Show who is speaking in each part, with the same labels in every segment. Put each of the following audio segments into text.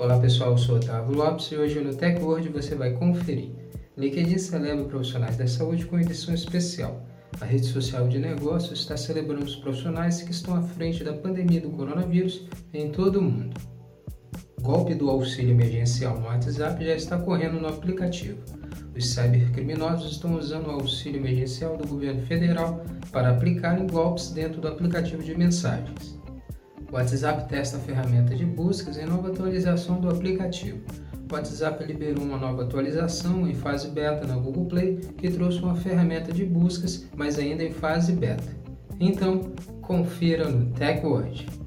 Speaker 1: Olá pessoal, eu sou Otávio Lopes e hoje no TechWord você vai conferir. LinkedIn celebra profissionais da saúde com edição especial. A rede social de negócios está celebrando os profissionais que estão à frente da pandemia do coronavírus em todo o mundo. O golpe do auxílio emergencial no WhatsApp já está correndo no aplicativo. Os cybercriminosos estão usando o auxílio emergencial do governo federal para aplicarem golpes dentro do aplicativo de mensagens. O WhatsApp testa a ferramenta de buscas em nova atualização do aplicativo. O WhatsApp liberou uma nova atualização em fase beta na Google Play que trouxe uma ferramenta de buscas, mas ainda em fase beta. Então, confira no TechWord.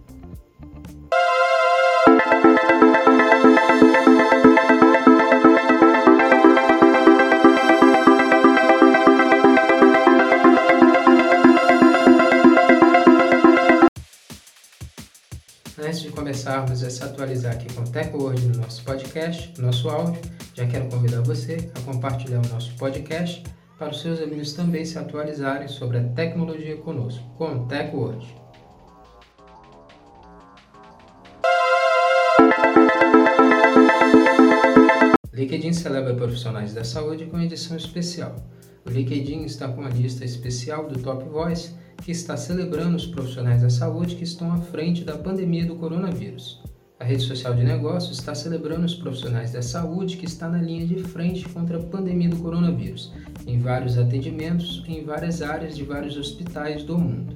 Speaker 1: Antes de começarmos a se atualizar aqui com o TechWord no nosso podcast, no nosso áudio, já quero convidar você a compartilhar o nosso podcast para os seus amigos também se atualizarem sobre a tecnologia conosco, com o TechWord. LinkedIn celebra profissionais da saúde com edição especial. O LinkedIn está com a lista especial do Top Voice que está celebrando os profissionais da saúde que estão à frente da pandemia do coronavírus. A rede social de negócios está celebrando os profissionais da saúde que está na linha de frente contra a pandemia do coronavírus, em vários atendimentos em várias áreas de vários hospitais do mundo.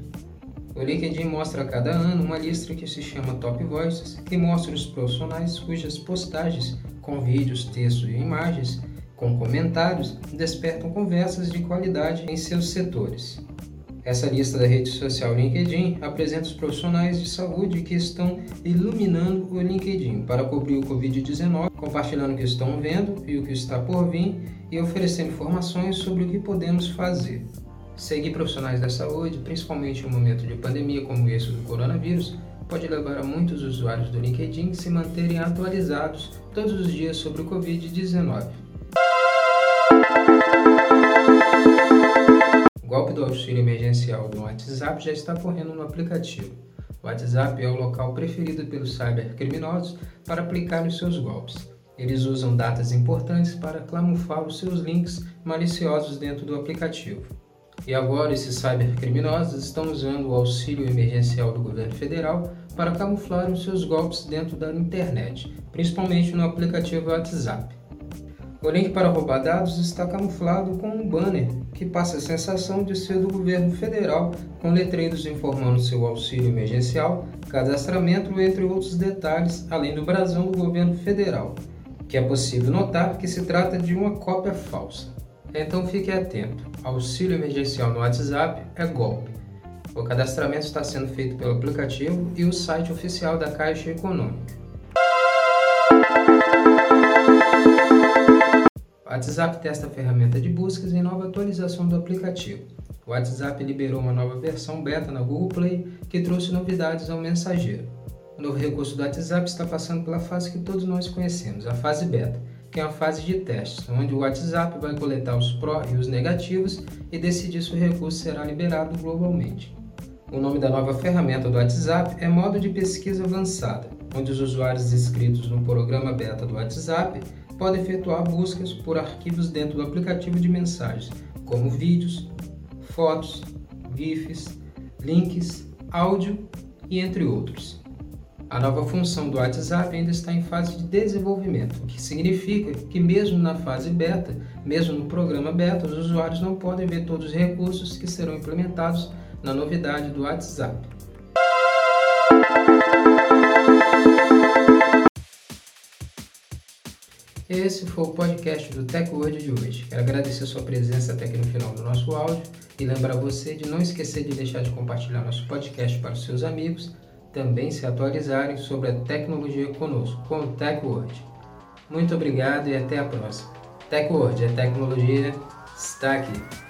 Speaker 1: O LinkedIn mostra a cada ano uma lista que se chama Top Voices, que mostra os profissionais cujas postagens com vídeos, textos e imagens, com comentários, despertam conversas de qualidade em seus setores. Essa lista da rede social LinkedIn apresenta os profissionais de saúde que estão iluminando o LinkedIn para cobrir o Covid-19, compartilhando o que estão vendo e o que está por vir e oferecendo informações sobre o que podemos fazer. Seguir profissionais da saúde, principalmente em um momento de pandemia como esse do coronavírus, pode levar a muitos usuários do LinkedIn se manterem atualizados todos os dias sobre o Covid-19. O golpe do auxílio emergencial do WhatsApp já está correndo no aplicativo. O WhatsApp é o local preferido pelos cybercriminosos para aplicar os seus golpes. Eles usam datas importantes para camuflar os seus links maliciosos dentro do aplicativo. E agora esses cybercriminosos estão usando o auxílio emergencial do governo federal para camuflar os seus golpes dentro da internet, principalmente no aplicativo WhatsApp. O link para roubar dados está camuflado com um banner que passa a sensação de ser do governo federal, com letreiros informando seu auxílio emergencial, cadastramento, entre outros detalhes, além do brasão do governo federal, que é possível notar que se trata de uma cópia falsa. Então fique atento: auxílio emergencial no WhatsApp é golpe. O cadastramento está sendo feito pelo aplicativo e o site oficial da Caixa Econômica. WhatsApp testa a ferramenta de buscas em nova atualização do aplicativo. O WhatsApp liberou uma nova versão beta na Google Play que trouxe novidades ao mensageiro. O novo recurso do WhatsApp está passando pela fase que todos nós conhecemos, a fase beta, que é a fase de testes, onde o WhatsApp vai coletar os pró e os negativos e decidir se o recurso será liberado globalmente. O nome da nova ferramenta do WhatsApp é Modo de Pesquisa Avançada, onde os usuários inscritos no programa beta do WhatsApp pode efetuar buscas por arquivos dentro do aplicativo de mensagens, como vídeos, fotos, GIFs, links, áudio e entre outros. A nova função do WhatsApp ainda está em fase de desenvolvimento, o que significa que, mesmo na fase beta, mesmo no programa beta, os usuários não podem ver todos os recursos que serão implementados na novidade do WhatsApp. Esse foi o podcast do TechWord de hoje. Quero agradecer sua presença até aqui no final do nosso áudio e lembrar você de não esquecer de deixar de compartilhar nosso podcast para os seus amigos, também se atualizarem sobre a tecnologia conosco, com o TechWord. Muito obrigado e até a próxima. TechWord, a tecnologia está aqui.